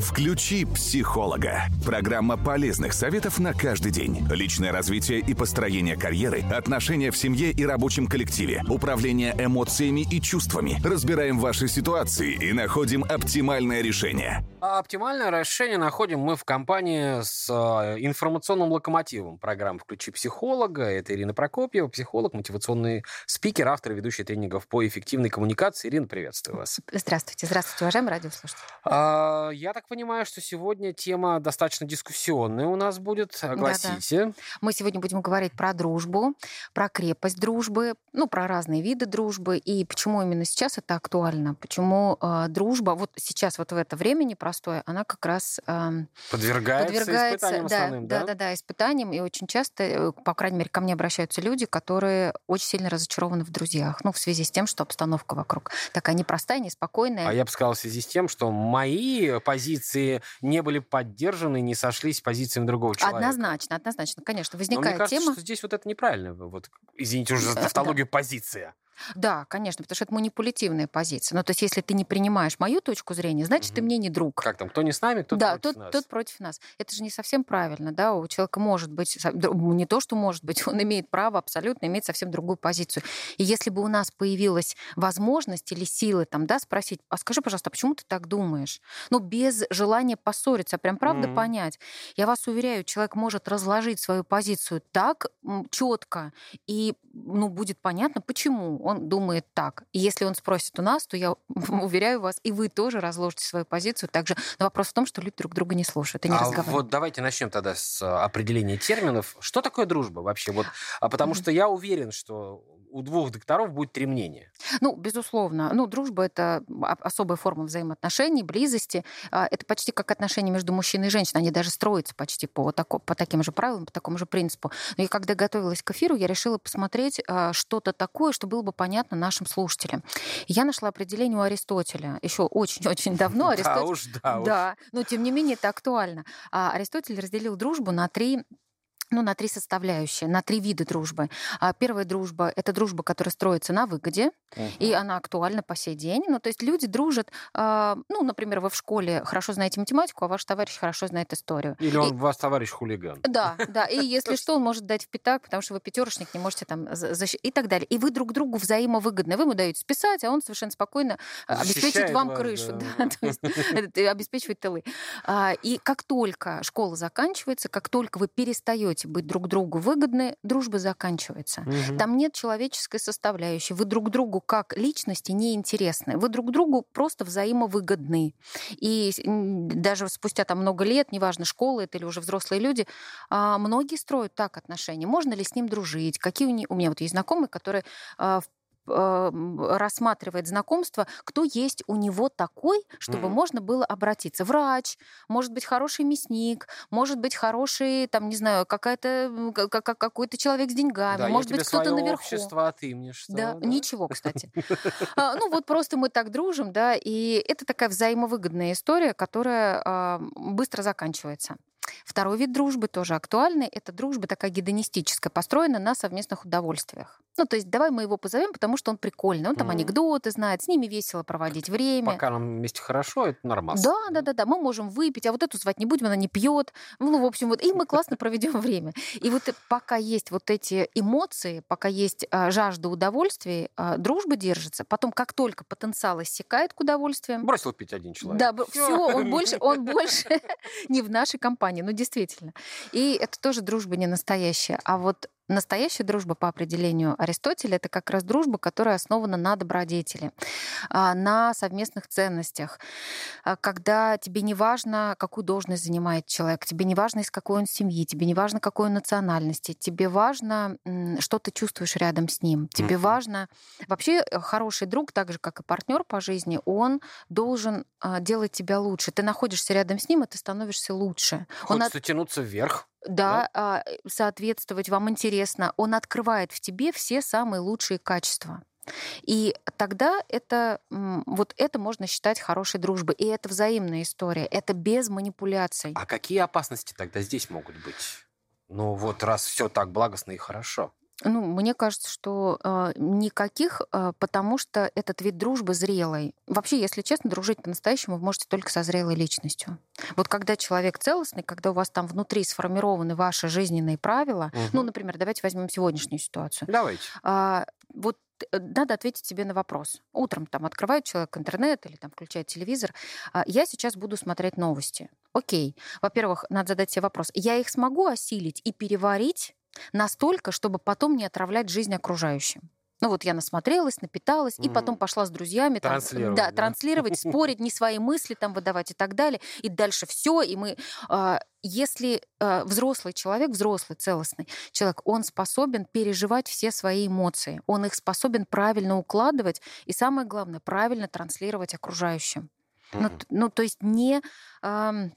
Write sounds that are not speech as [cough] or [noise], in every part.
Включи психолога. Программа полезных советов на каждый день. Личное развитие и построение карьеры, отношения в семье и рабочем коллективе, управление эмоциями и чувствами. Разбираем ваши ситуации и находим оптимальное решение. А оптимальное решение находим мы в компании с э, информационным локомотивом программы «Включи психолога». Это Ирина Прокопьева, психолог, мотивационный спикер, автор и ведущий тренингов по эффективной коммуникации. Ирина, приветствую вас. Здравствуйте. Здравствуйте, уважаемые радиослушатели. А, я так понимаю, что сегодня тема достаточно дискуссионная у нас будет. Огласите. Да-да. Мы сегодня будем говорить про дружбу, про крепость дружбы, ну, про разные виды дружбы и почему именно сейчас это актуально, почему э, дружба вот сейчас вот в это время непростое, она как раз э, подвергается, подвергается испытаниям да, основным, да? Да, да, да, испытаниям, и очень часто, э, по крайней мере, ко мне обращаются люди, которые очень сильно разочарованы в друзьях, ну, в связи с тем, что обстановка вокруг такая непростая, неспокойная. А я бы сказал, в связи с тем, что мои позиции не были поддержаны, не сошлись с позициями другого человека. Однозначно, однозначно, конечно, возникает Но мне кажется, тема. что здесь вот это неправильно, вот, извините уже за тавтологию, позиция. Да, конечно, потому что это манипулятивная позиция. Ну, то есть, если ты не принимаешь мою точку зрения, значит, Мгм. ты мне не друг. Как там, кто не с нами, кто да, против тот, нас. тот против нас. Это же не совсем правильно, да, у человека может быть, не то, что может быть, он имеет право абсолютно иметь совсем другую позицию. И если бы у нас появилась возможность или силы там, да, спросить, а скажи, пожалуйста, а почему ты так думаешь? Ну, без желания поссориться, а прям правда Мгм. понять. Я вас уверяю, человек может разложить свою позицию так четко, и ну, будет понятно, почему он думает так. И если он спросит у нас, то я [laughs] уверяю вас, и вы тоже разложите свою позицию. Также но вопрос в том, что люди друг друга не слушают и не а разговаривают. вот давайте начнем тогда с а, определения терминов. Что такое дружба вообще? Вот, а потому что я уверен, что у двух докторов будет три мнения. Ну, безусловно. Ну, дружба — это а- особая форма взаимоотношений, близости. А, Это почти как отношения между мужчиной и женщиной. Они даже строятся почти по, тако- по таким же правилам, по такому же принципу. Но и когда готовилась к эфиру, я решила посмотреть а, что-то такое, что было бы понятно нашим слушателям. Я нашла определение у Аристотеля. Еще очень-очень давно. [laughs] Да Аристотель... уж, да уж. Да, но тем не менее это актуально. Аристотель разделил дружбу на три ну, на три составляющие, на три вида дружбы. А Первая дружба — это дружба, которая строится на выгоде, и она актуальна по сей день. Ну, то есть люди дружат, а, ну, например, вы в школе хорошо знаете математику, а ваш товарищ хорошо знает историю. Или И- он ваш товарищ хулиган. да, да. И [laughs] если что, он может дать в пятак, потому что вы пятерочник, не можете там за- защ- и так далее. И вы друг другу взаимовыгодны. Вы ему даете списать, а он совершенно спокойно обеспечит Защищает вам крышу. [laughs] обеспечивает тылы. А, И как только школа заканчивается, как только вы перестаете быть друг другу выгодны, дружба заканчивается. Мгм. Там нет человеческой составляющей. Вы друг другу как личности не интересны. Вы друг другу просто взаимовыгодны. И даже спустя там много лет, неважно, школа это или уже взрослые люди, а, многие строят так отношения. Можно ли с ним дружить? Какие у, не- у меня вот есть знакомый, который а, в- рассматривает знакомство, кто есть у него такой, чтобы Мгм. можно было обратиться. Врач, может быть, хороший мясник, может быть, хороший, там, не знаю, какая-то, м, ка- ка- какой-то человек с деньгами, Да, может быть, кто-то наверху. общество, а ты мне что? Да, ничего, кстати. [laughs] А, Ну вот просто мы так дружим, да, и это такая взаимовыгодная история, которая а, быстро заканчивается. Второй вид дружбы тоже актуальный. Это дружба такая гедонистическая, построена на совместных удовольствиях. Ну, то есть давай мы его позовем, потому что он прикольный. Он там Мгм. анекдоты знает, с ними весело проводить время. Пока нам вместе хорошо, это нормально. Да, да, да, да, мы можем выпить, а вот эту звать не будем, она не пьет. Ну, в общем, вот и мы классно [laughs] проведем время. И вот пока есть вот эти эмоции, пока есть а, жажда удовольствия, а, дружба держится. Потом, как только потенциал иссякает к удовольствиям, Бросил пить один человек. да, все, он больше, он [laughs] больше [laughs] не в нашей компании, ну действительно. И это тоже дружба не настоящая. А вот настоящая дружба по определению Аристотеля это как раз дружба, которая основана на добродетели, а, на совместных ценностях, А, когда тебе не важно, какую должность занимает человек, тебе не важно, из какой он семьи, тебе не важно, какой он национальности, тебе важно, что ты чувствуешь рядом с ним, тебе важно... Вообще э, хороший друг, так же, как и партнер по жизни, он должен а, делать тебя лучше. Ты находишься рядом с ним, и ты становишься лучше. Он Хочется тянуться вверх. Да, а, соответствовать вам интересно. Он открывает в тебе все самые лучшие качества. И тогда это, вот это можно считать хорошей дружбой. И это взаимная история. Это без манипуляций. А какие опасности тогда здесь могут быть? Ну вот раз все так благостно и хорошо. Ну, мне кажется, что э, никаких, э, потому что этот вид дружбы зрелый. Вообще, если честно, дружить по-настоящему вы можете только со зрелой личностью. Вот когда человек целостный, когда у вас там внутри сформированы ваши жизненные правила, Мгм. ну, например, давайте возьмем сегодняшнюю ситуацию. Давайте. А, вот э, надо ответить себе на вопрос. Утром там открывает человек интернет или там включает телевизор. Я сейчас буду смотреть новости. Окей. Во-первых, надо задать себе вопрос. Я их смогу осилить и переварить настолько, чтобы потом не отравлять жизнь окружающим? Ну вот я насмотрелась, напиталась, и потом пошла с друзьями там, Транслировать, да, да? транслировать, [laughs] спорить, не свои мысли там выдавать и так далее. И дальше все. И мы, а, если а, взрослый человек, взрослый, целостный человек, он способен переживать все свои эмоции, он их способен правильно укладывать и самое главное правильно транслировать окружающим. Ну, Мгм. т- ну, то есть не ам,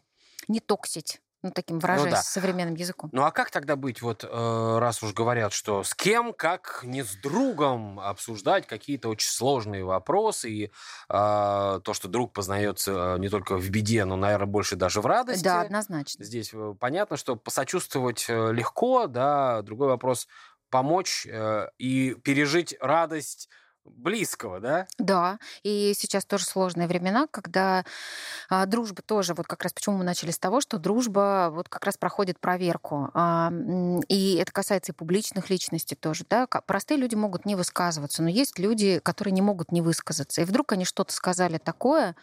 не токсить, ну таким выражаясь да. современным языком. Ну а как тогда быть, вот э, раз уж говорят, что с кем, как не с другом обсуждать какие-то очень сложные вопросы, и э, то, что друг познается не только в беде, но, наверное, больше даже в радости. Да, однозначно. Здесь э, понятно, что посочувствовать э, легко, да, другой вопрос помочь э, и пережить радость близкого, да? Да, и сейчас тоже сложные времена, когда а, дружба тоже, вот как раз почему мы начали с того, что дружба вот как раз проходит проверку. А, и это касается и публичных личностей тоже, да. Простые люди могут не высказываться, но есть люди, которые не могут не высказаться. И вдруг они что-то сказали такое,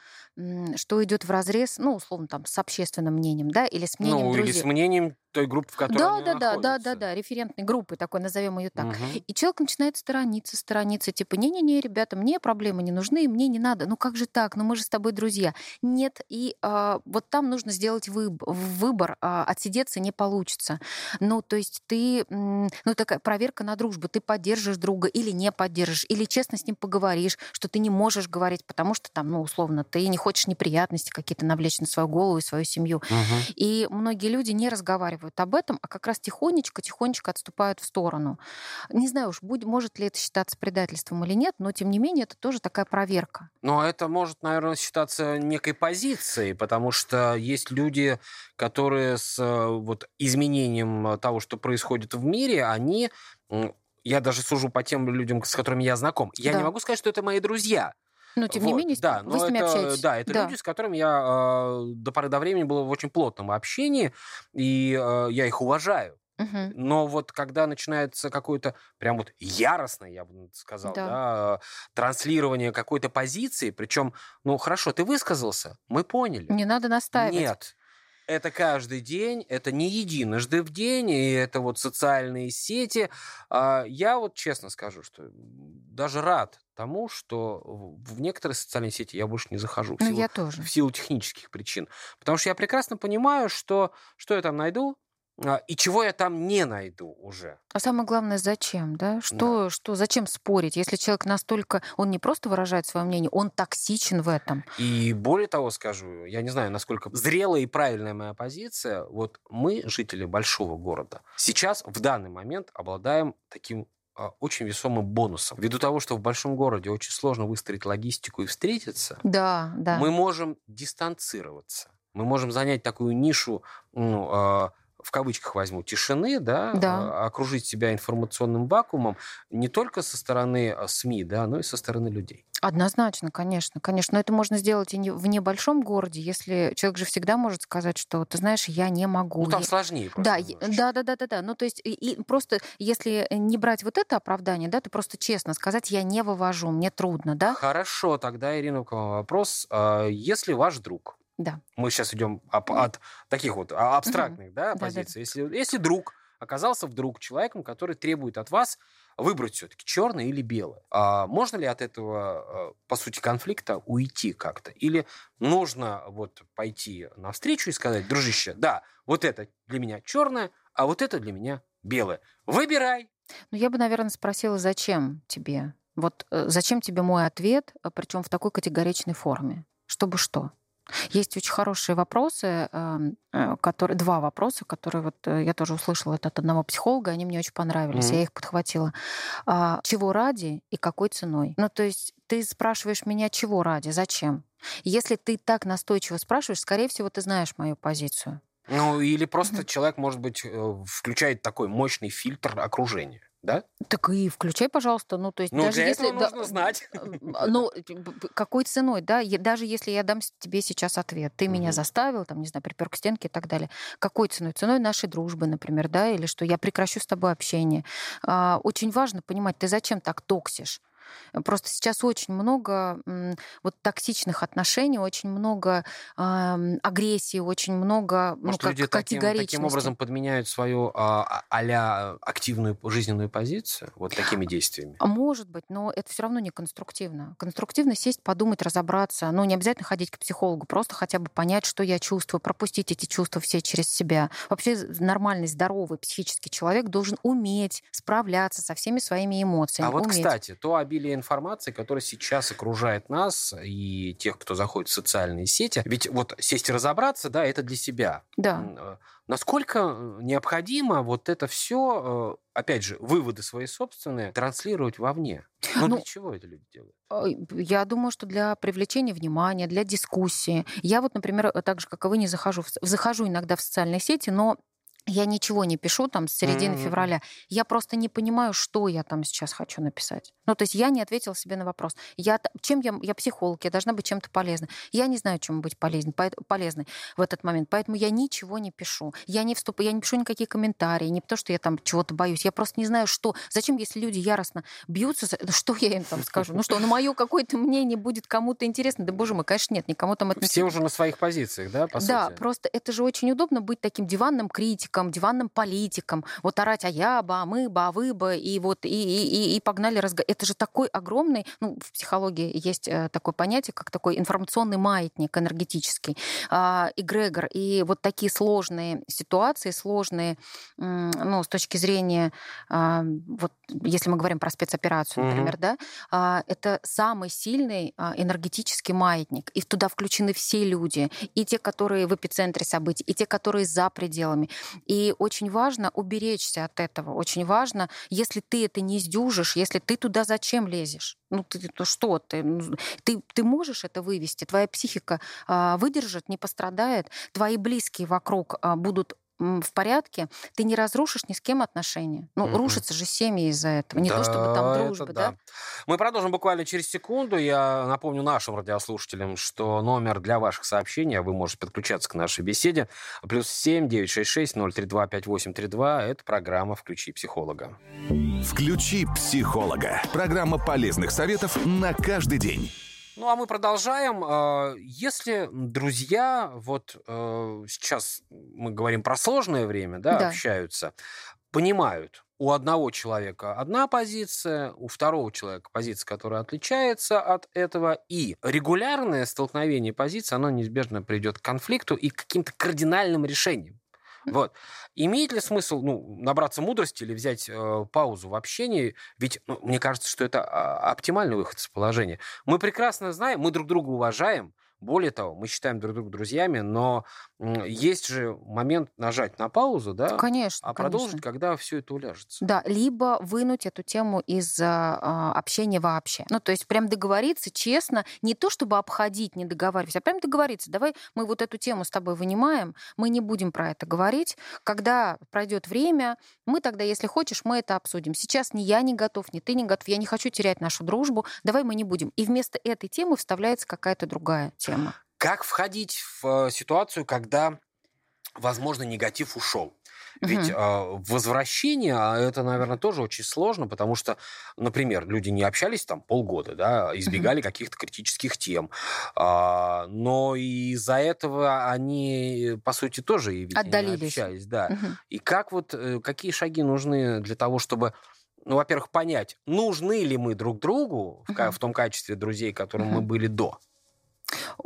что идет в разрез, ну, условно, там, с общественным мнением, да, или с мнением ну, или друзей. с мнением той группы, в которой Да, да, да, да, да, да, референтной группы такой, назовем ее так. Мгм. И человек начинает сторониться, сторониться, типа, не-не-не, ребята, мне проблемы не нужны, мне не надо. Ну как же так? Ну мы же с тобой друзья. Нет, и а, вот там нужно сделать выб- выбор, а, отсидеться не получится. Ну, то есть ты, ну такая проверка на дружбу, ты поддержишь друга или не поддержишь, или честно с ним поговоришь, что ты не можешь говорить, потому что там, ну, условно, ты не хочешь неприятности какие-то навлечь на свою голову и свою семью. Мгм. И многие люди не разговаривают об этом, а как раз тихонечко-тихонечко отступают в сторону. Не знаю уж, будь, может ли это считаться предательством или нет, но тем не менее это тоже такая проверка. Но это может, наверное, считаться некой позицией, потому что есть люди, которые с э, вот, изменением э, того, что происходит в мире, они... Я даже сужу по тем людям, с которыми я знаком. Я не Да. могу сказать, что это мои друзья. Но тем не Вот, менее, да, вы но с ними это, общаетесь. Да, это люди, с которыми я э, до поры до времени был в очень плотном общении, и э, я их уважаю. Мгм. Но вот когда начинается какое-то прям вот яростное, я бы сказал, Да. да, транслирование какой-то позиции, причем, ну хорошо, ты высказался, мы поняли. Не надо настаивать. Нет. Это каждый день, это не единожды в день, и это вот социальные сети. А, Я вот честно скажу, что даже рад тому, что в некоторые социальные сети я больше не захожу. в Ну, силу- я тоже. в силу технических причин. Потому что я прекрасно понимаю, что, что я там найду и чего я там не найду уже. А самое главное, зачем, да? Что, что, зачем спорить, если человек настолько, он не просто выражает свое мнение, он токсичен в этом. И более того скажу, я не знаю, насколько зрелая и правильная моя позиция. Вот мы, жители большого города, сейчас в данный момент обладаем таким а, очень весомым бонусом. Ввиду того, что в большом городе очень сложно выстроить логистику и встретиться, Да, да. мы можем дистанцироваться. Мы можем занять такую нишу, ну, а, в кавычках возьму, тишины, да, Да. а, окружить себя информационным вакуумом не только со стороны а, СМИ, да, но и со стороны людей. Однозначно, конечно, конечно. Но это можно сделать и не, в небольшом городе, если человек же всегда может сказать, что, ты знаешь, я не могу. Ну, там я- сложнее просто Да, да, да, да, да, да. Ну, то есть, и, и просто, если не брать вот это оправдание, да, то просто честно сказать, я не вывожу, мне трудно, да? Хорошо, тогда, Ирина, к вам вопрос. А, Если ваш друг, Да. мы сейчас идем об- от таких вот а, абстрактных да, Да-да-да. позиций, если, если друг оказался вдруг человеком, который требует от вас выбрать все-таки черное или белое, а можно ли от этого, а, по сути, конфликта уйти как-то? Или нужно вот пойти навстречу и сказать, дружище, да, вот это для меня черное, а вот это для меня белое. Выбирай. Ну, я бы, наверное, спросила, зачем тебе? Вот э, зачем тебе мой ответ, причем в такой категоричной форме? Чтобы что? Есть очень хорошие вопросы, эм, э, которые, два вопроса, которые вот э, я тоже услышала это от одного психолога, они мне очень понравились, Мгм. я их подхватила. А, чего ради и какой ценой? Ну, то есть ты спрашиваешь меня, чего ради, зачем? Если ты так настойчиво спрашиваешь, скорее всего, ты знаешь мою позицию. Ну, или просто Мгм. человек, может быть, э, включает такой мощный фильтр окружения. Да? Так и включай, пожалуйста. Ну, то есть Ну, даже для если... этого да, нужно знать. Ну, какой ценой, да? Даже если я дам тебе сейчас ответ, ты меня Мгм. заставил, там, не знаю, припер к стенке и так далее. Какой ценой? Ценой нашей дружбы, например, да? Или что я прекращу с тобой общение. А, Очень важно понимать, ты зачем так токсишь? Просто сейчас очень много вот токсичных отношений, очень много ам, агрессии, очень много ну, Может, как- люди таким, таким образом подменяют свою а, а- а-ля активную жизненную позицию вот такими действиями? А Может быть, но это все равно не конструктивно. Конструктивно сесть, подумать, разобраться. Ну, не обязательно ходить к психологу, просто хотя бы понять, что я чувствую, пропустить эти чувства все через себя. Вообще нормальный, здоровый психический человек должен уметь справляться со всеми своими эмоциями. А вот, уметь. кстати, то обилие информации, которое сейчас окружает нас и тех, кто заходит в социальные сети, ведь вот сесть и разобраться, да, это для себя. Да. Э, Насколько э, необходимо вот это все, опять же, выводы свои собственные, транслировать вовне? Ну, Ну, для чего это люди делают? Ой, Я думаю, что для привлечения внимания, для дискуссии. Я вот, например, э, так же, как и вы, не захожу, в, захожу иногда в социальные сети, но я ничего не пишу там с середины Мгм. февраля. Я просто не понимаю, что я там сейчас хочу написать. Ну, то есть я не ответила себе на вопрос. Я, чем я, я психолог, я должна быть чем-то полезной. Я не знаю, чем быть полезной, полезной в этот момент, поэтому я ничего не пишу. Я не вступаю, я не пишу никакие комментарии, не потому, что я там чего-то боюсь. Я просто не знаю, что. Зачем, если люди яростно бьются, ну, что я им там скажу? Ну что, ну мое какое-то мнение будет кому-то интересно? Да, боже мой, конечно, нет, никому там это Все уже на своих позициях, да, по да, просто это же очень удобно быть таким диванным критиком, диванным политиком, вот орать, а я бы, а мы бы, а вы бы, и вот и, и, и- погнали разговор. Это же такой огромный, ну, в психологии есть э, такое понятие, как такой информационный маятник энергетический, а, эгрегор, и вот такие сложные ситуации, сложные, ну, с точки зрения, а, вот если мы говорим про спецоперацию, например, да, а, это самый сильный энергетический маятник, и туда включены все люди, и те, которые в эпицентре событий, и те, которые за пределами. И очень важно уберечься от этого. Очень важно, если ты это не сдюжишь, если ты туда зачем лезешь? Ну, ты, то что ты? Ну, Ты, ты можешь это вывести, твоя психика а, выдержит, не пострадает, твои близкие вокруг а, будут в порядке, ты не разрушишь ни с кем отношения. Ну, Мгм. рушатся же семьи из-за этого. Не то чтобы Да, там дружба, да? Мы продолжим буквально через секунду. Я напомню нашим радиослушателям, что номер для ваших сообщений, а вы можете подключаться к нашей беседе, плюс 7 966 032 5832. Это программа «Включи психолога». Включи психолога. Программа полезных советов на каждый день. Ну, а мы продолжаем. А, Если друзья, вот э, сейчас мы говорим про сложное время, да, Да. общаются, понимают, у одного человека одна позиция, у второго человека позиция, которая отличается от этого, и регулярное столкновение позиций, оно неизбежно приведет к конфликту и к каким-то кардинальным решениям. Вот. Имеет ли смысл ну, набраться мудрости или взять э, паузу в общении? Ведь ну, мне кажется, что это а, оптимальный выход из положения. Мы прекрасно знаем, мы друг друга уважаем. Более того, мы считаем друг друга друзьями, но есть же момент нажать на паузу, да, Конечно, а конечно. продолжить, когда все это уляжется. Да, либо вынуть эту тему из а, а, общения вообще. Ну, то есть прям договориться честно, не то чтобы обходить, не договариваться, а прям договориться. Давай мы вот эту тему с тобой вынимаем, мы не будем про это говорить. Когда пройдет время, мы тогда, если хочешь, мы это обсудим. Сейчас ни я не готов, ни ты не готов, я не хочу терять нашу дружбу, давай мы не будем. И вместо этой темы вставляется какая-то другая тема. Как входить в э, ситуацию, когда, возможно, негатив ушел? Ведь Мгм. э, возвращение, а это, наверное, тоже очень сложно, потому что, например, люди не общались там полгода, да, избегали каких-то критических тем, а, но из-за этого они, по сути, тоже и ведь не Отдалились. общались, да. Мгм. И как вот, э, какие шаги нужны для того, чтобы, ну, во-первых, понять, нужны ли мы друг другу в, в том качестве друзей, которым мы были до?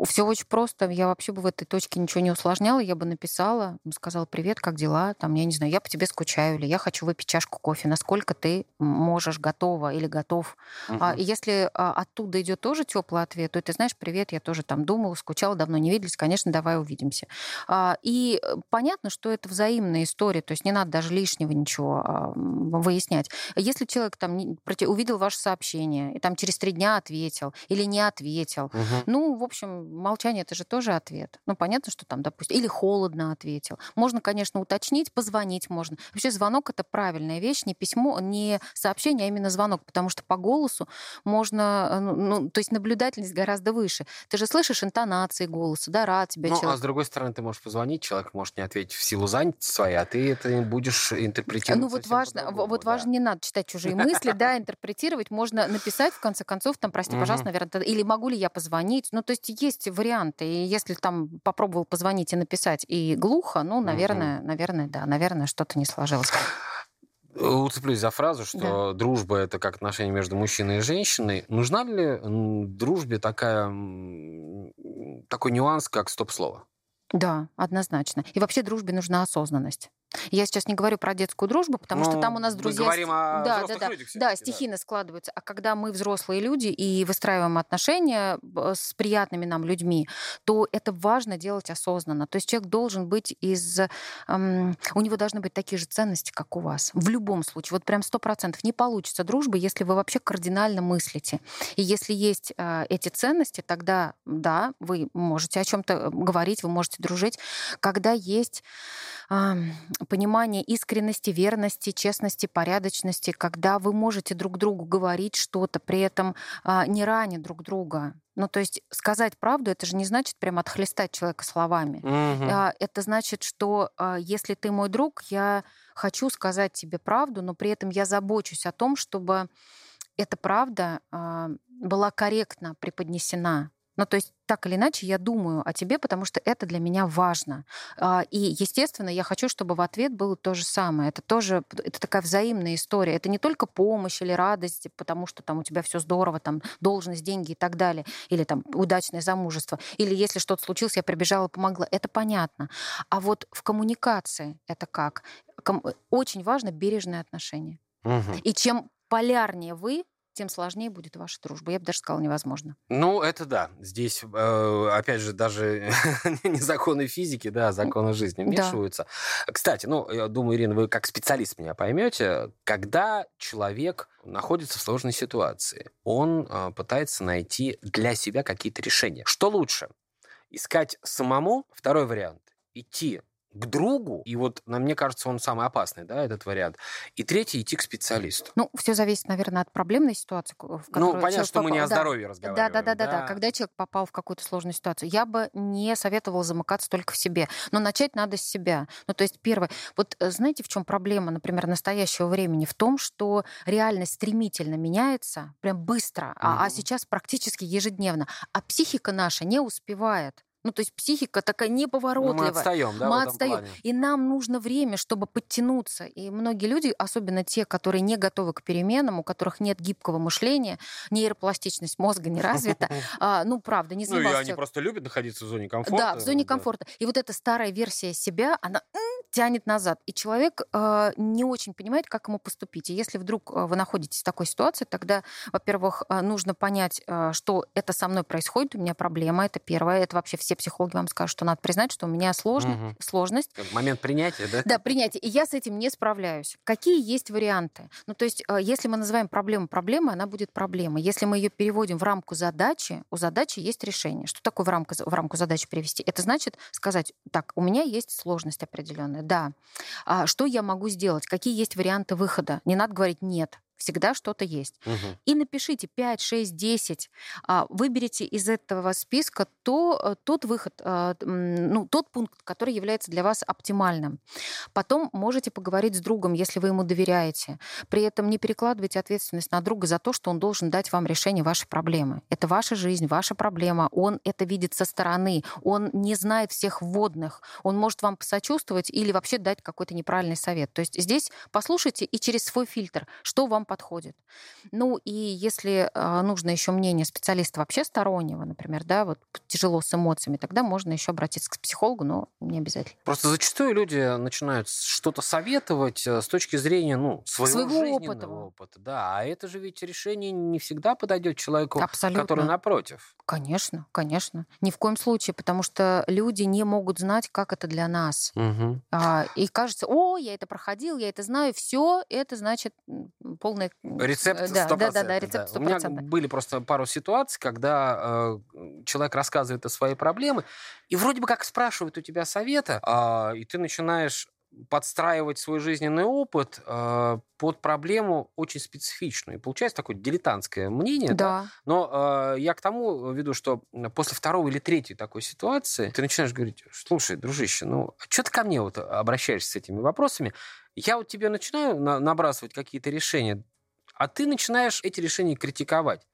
Все очень просто. Я вообще бы в этой точке ничего не усложняла. Я бы написала, сказала, привет, как дела? Там, я не знаю, я по тебе скучаю, или я хочу выпить чашку кофе. Насколько ты можешь, готова или готов? А, Мгм. и если а, оттуда идет тоже теплый ответ, то ты знаешь, привет, я тоже там думала, скучала, давно не виделись, конечно, давай увидимся. А, и э, понятно, что это взаимная история, то есть не надо даже лишнего ничего а, выяснять. Если человек там увидел ваше сообщение и там через три дня ответил или не ответил, Мгм. ну, в общем, молчание это же тоже ответ. Ну, понятно, что там, допустим, или холодно ответил. Можно, конечно, уточнить, позвонить можно. Вообще звонок это правильная вещь, не письмо, не сообщение, а именно звонок, потому что по голосу можно, э, ну, ну, то есть наблюдательность гораздо выше. Ты же слышишь интонации голоса, да, рад тебя ну, человек. а с другой стороны, ты можешь позвонить, человек может не ответить в силу занятости своей, а ты это будешь интерпретировать Ну вот важно, вот да. важно, не надо читать чужие [laughs] мысли, да, интерпретировать. Можно написать, в конце концов, там, прости, пожалуйста, наверное, или могу ли я позвонить. Ну, то есть есть варианты. И если там попробовал позвонить и написать, и глухо, ну, наверное, наверное, да, наверное, что-то не сложилось. Уцеплюсь за фразу, что Да. дружба это как отношение между мужчиной и женщиной. Нужна ли дружбе такая, такой нюанс, как стоп-слово? Да, однозначно. И вообще дружбе нужна осознанность. Я сейчас не говорю про детскую дружбу, потому что Ну, там у нас мы друзья... говорим ст- о да, да, да, людях да, всё-таки, да. стихийно складываются. А когда мы взрослые люди и выстраиваем отношения б- с приятными нам людьми, то это важно делать осознанно. То есть человек должен быть из... эм, у него должны быть такие же ценности, как у вас. В любом случае. Вот прям сто процентов не получится дружбы, если вы вообще кардинально мыслите. И если есть э, эти ценности, тогда, да, вы можете о чем-то говорить, вы можете дружить. Когда есть ам, понимание искренности, верности, честности, порядочности, когда вы можете друг другу говорить что-то, при этом а, не раня друг друга. Ну, то есть сказать правду, это же не значит прям отхлестать человека словами. А, Это значит, что а, если ты мой друг, я хочу сказать тебе правду, но при этом я забочусь о том, чтобы эта правда была корректно преподнесена. Ну, то есть так или иначе я думаю о тебе, потому что это для меня важно. А, И, естественно, я хочу, чтобы в ответ было то же самое. Это тоже это такая взаимная история. Это не только помощь или радость, потому что там у тебя все здорово, там должность, деньги и так далее, или там удачное замужество, или если что-то случилось, я прибежала, помогла. Это понятно. А вот в коммуникации это как? Ком- Очень важно бережное отношение. Мгм. И чем полярнее вы, тем сложнее будет ваша дружба. Я бы даже сказала, невозможно. Ну, это да. Здесь, э, опять же, даже [laughs] не законы физики, да, а законы жизни Да. вмешиваются. Кстати, ну, я думаю, Ирина, вы как специалист меня поймете, когда человек находится в сложной ситуации, он э, пытается найти для себя какие-то решения. Что лучше? Искать самому? Второй вариант. Идти к другу, и вот, на мне кажется, он самый опасный, да, этот вариант. И третий, идти к специалисту. Ну, все зависит, наверное, от проблемной ситуации, в которую Ну, понятно, что мы не попал. о здоровье Да, разговариваем. да, да, да, да. Когда человек попал в какую-то сложную ситуацию, я бы не советовала замыкаться только в себе. Но начать надо с себя. Ну, то есть, первое. Вот э, знаете, в чем проблема, например, настоящего времени? В том, что реальность стремительно меняется, прям быстро, а, а Мгм. сейчас практически ежедневно. А психика наша не успевает. Ну, то есть психика такая Ну, мы неповоротливая. отстаем, да, в мы отстаем. плане. И нам нужно время, чтобы подтянуться. И многие люди, особенно те, которые не готовы к переменам, у которых нет гибкого мышления, нейропластичность мозга не развита, [laughs] а, ну, правда, не Ну, и они просто любят находиться в зоне комфорта. Да, в зоне комфорта. И вот эта старая версия себя, она тянет назад. И человек э, не очень понимает, как ему поступить. И если вдруг э, вы находитесь в такой ситуации, тогда, во-первых, нужно понять, что это со мной происходит, у меня проблема, это первое. Это вообще все психологи вам скажут, что надо признать, что у меня сложно, Мгм. сложность. Момент принятия, да? Да, принятие. И я с этим не справляюсь. Какие есть варианты? Ну, то есть, э, если мы называем проблему проблемой, она будет проблемой. Если мы ее переводим в рамку задачи, у задачи есть решение. Что такое в рамку, в рамку задачи перевести? Это значит сказать, так, у меня есть сложность определенная, да. А что я могу сделать? Какие есть варианты выхода? Не надо говорить нет. Всегда что-то есть. Мгм. И напишите 5, 6, 10. А, Выберите из этого списка то, э, тот выход, а, ну, тот пункт, который является для вас оптимальным. Потом можете поговорить с другом, если вы ему доверяете. При этом не перекладывайте ответственность на друга за то, что он должен дать вам решение вашей проблемы. Это ваша жизнь, ваша проблема. Он это видит со стороны. Он не знает всех вводных. Он может вам посочувствовать или вообще дать какой-то неправильный совет. То есть здесь послушайте и через свой фильтр, что вам подходит. Ну и если а, нужно еще мнение специалиста вообще стороннего, например, да, вот тяжело с эмоциями, тогда можно еще обратиться к психологу, но не обязательно. Просто зачастую люди начинают что-то советовать э, с точки зрения ну, своего, Своего жизненного опыта. опыта. Да, а это же ведь решение не всегда подойдет человеку, Абсолютно. который напротив. Конечно, конечно. Ни в коем случае, потому что люди не могут знать, как это для нас. Мгм. А, и кажется, о, я это проходил, я это знаю, все, это значит м, полный... Рецепт 100%. Да, да, да, да рецепт 100%. У меня были просто пару ситуаций, когда э, человек рассказывает о своей проблеме, и вроде бы как спрашивает у тебя совета, э, и ты начинаешь подстраивать свой жизненный опыт э, под проблему очень специфичную. И получается такое дилетантское мнение. Да. да? Но э, я к тому веду, что после второго или третьей такой ситуации ты начинаешь говорить, слушай, дружище, ну, а что ты ко мне вот обращаешься с этими вопросами? Я вот тебе начинаю на- набрасывать какие-то решения, а ты начинаешь эти решения критиковать.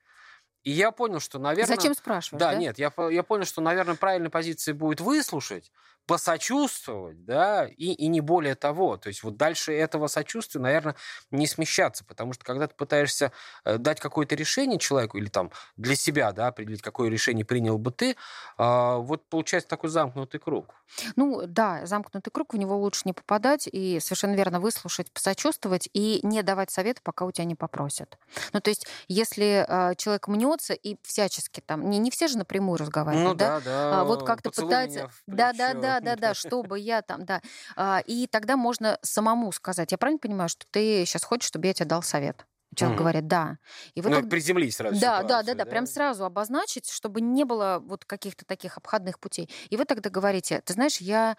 И я понял, что, наверное... Зачем спрашиваешь? Да, да? нет, я, я понял, что, наверное, правильной позицией будет выслушать, посочувствовать, да, и, и не более того. То есть вот дальше этого сочувствия, наверное, не смещаться, потому что когда ты пытаешься э, дать какое-то решение человеку или там для себя, да, определить, какое решение принял бы ты, а, вот получается такой замкнутый круг. Ну да, замкнутый круг, в него лучше не попадать и совершенно верно выслушать, посочувствовать и не давать совет, пока у тебя не попросят. Ну то есть если э, человек мнется и всячески там, не, не все же напрямую разговаривают, ну, да, да, да, а, вот как-то пытается... Да, да, да, да, да, чтобы я там, да. А, и тогда можно самому сказать. Я правильно понимаю, что ты сейчас хочешь, чтобы я тебе дал совет? Человек mm. говорит, да. И вот ну, он... приземлись сразу. Да, да, да, да, да, прям сразу обозначить, чтобы не было вот каких-то таких обходных путей. И вы тогда говорите, ты знаешь, я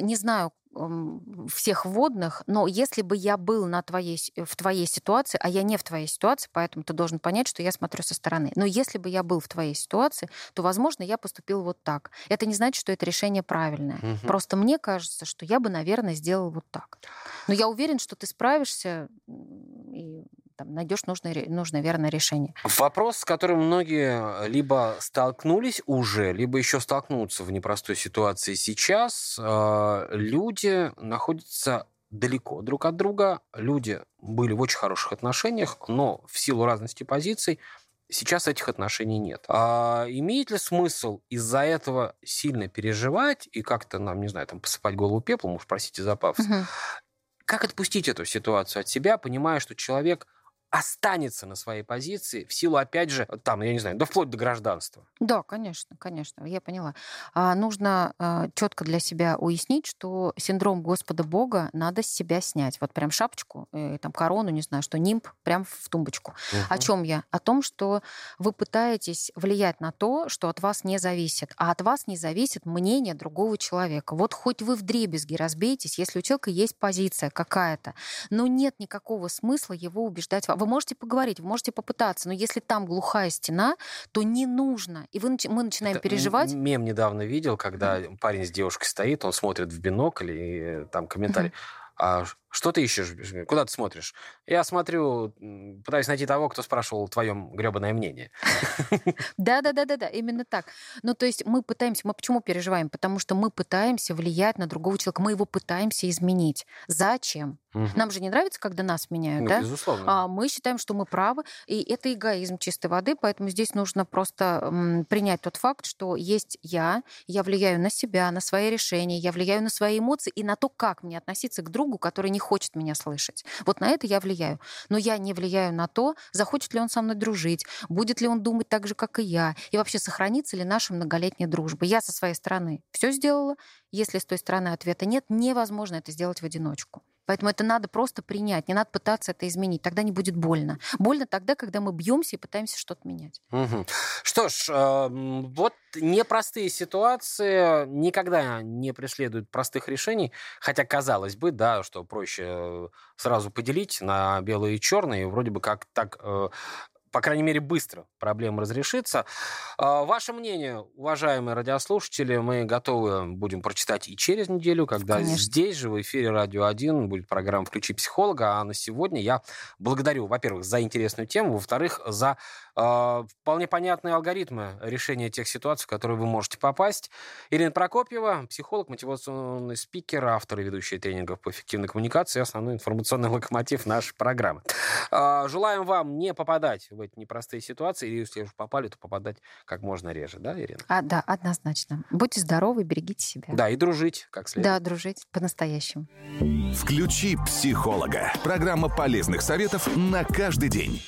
не знаю всех водных, но если бы я был на твоей, в твоей ситуации, а я не в твоей ситуации, поэтому ты должен понять, что я смотрю со стороны. Но если бы я был в твоей ситуации, то, возможно, я поступил вот так. Это не значит, что это решение правильное. Угу. Просто мне кажется, что я бы, наверное, сделал вот так. Но я уверен, что ты справишься там, найдешь нужное, нужное верное решение. Вопрос, с которым многие либо столкнулись уже, либо еще столкнутся в непростой ситуации сейчас. А, люди находятся далеко друг от друга. Люди были в очень хороших отношениях, но в силу разности позиций сейчас этих отношений нет. А имеет ли смысл из-за этого сильно переживать и как-то нам, не знаю, там посыпать голову пеплом, уж простите за пафос, угу. как отпустить эту ситуацию от себя, понимая, что человек останется на своей позиции в силу, опять же, там, я не знаю, да вплоть до гражданства. Да, конечно, конечно, я поняла. А, нужно а, четко для себя уяснить, что синдром Господа Бога надо с себя снять. Вот прям шапочку, э, там корону, не знаю, что нимб, прям в тумбочку. Угу. О чем я? О том, что вы пытаетесь влиять на то, что от вас не зависит, а от вас не зависит мнение другого человека. Вот хоть вы в дребезги разбейтесь, если у человека есть позиция какая-то, но нет никакого смысла его убеждать вы можете поговорить, вы можете попытаться, но если там глухая стена, то не нужно. И вы, мы начинаем Это переживать. Мем недавно видел, когда mm-hmm. парень с девушкой стоит, он смотрит в бинокль, и э, там комментарий. Mm-hmm. А что ты ищешь? Куда ты смотришь? Я смотрю, пытаюсь найти того, кто спрашивал твое гребаное мнение. [laughs] Да-да-да-да-да, именно так. Ну, то есть мы пытаемся, мы почему переживаем? Потому что мы пытаемся влиять на другого человека, мы его пытаемся изменить. Зачем? Угу. Нам же не нравится, когда нас меняют, ну, да? Безусловно. А мы считаем, что мы правы, и это эгоизм чистой воды, поэтому здесь нужно просто м, принять тот факт, что есть я, я влияю на себя, на свои решения, я влияю на свои эмоции и на то, как мне относиться к другу, который не хочет меня слышать. Вот на это я влияю. Но я не влияю на то, захочет ли он со мной дружить, будет ли он думать так же, как и я, и вообще сохранится ли наша многолетняя дружба. Я со своей стороны все сделала. Если с той стороны ответа нет, невозможно это сделать в одиночку. Поэтому это надо просто принять, не надо пытаться это изменить, тогда не будет больно. Больно тогда, когда мы бьемся и пытаемся что-то менять. Угу. Что ж, э, вот непростые ситуации никогда не преследуют простых решений, хотя казалось бы, да, что проще сразу поделить на белые и черные, вроде бы как так э, по крайней мере, быстро проблема разрешится. А, ваше мнение, уважаемые радиослушатели, мы готовы будем прочитать и через неделю, когда Конечно. здесь же, в эфире «Радио 1» будет программа «Включи психолога». А на сегодня я благодарю, во-первых, за интересную тему, во-вторых, за вполне понятные алгоритмы решения тех ситуаций, в которые вы можете попасть. Ирина Прокопьева, психолог, мотивационный спикер, автор и ведущий тренингов по эффективной коммуникации, основной информационный [laughs] локомотив нашей программы. Э, желаем вам не попадать в эти непростые ситуации, и если уже попали, то попадать как можно реже, да, Ирина? А, да, однозначно. Будьте здоровы, берегите себя. Да, и дружить как следует. Да, дружить по-настоящему. Включи психолога. Программа полезных советов на каждый день.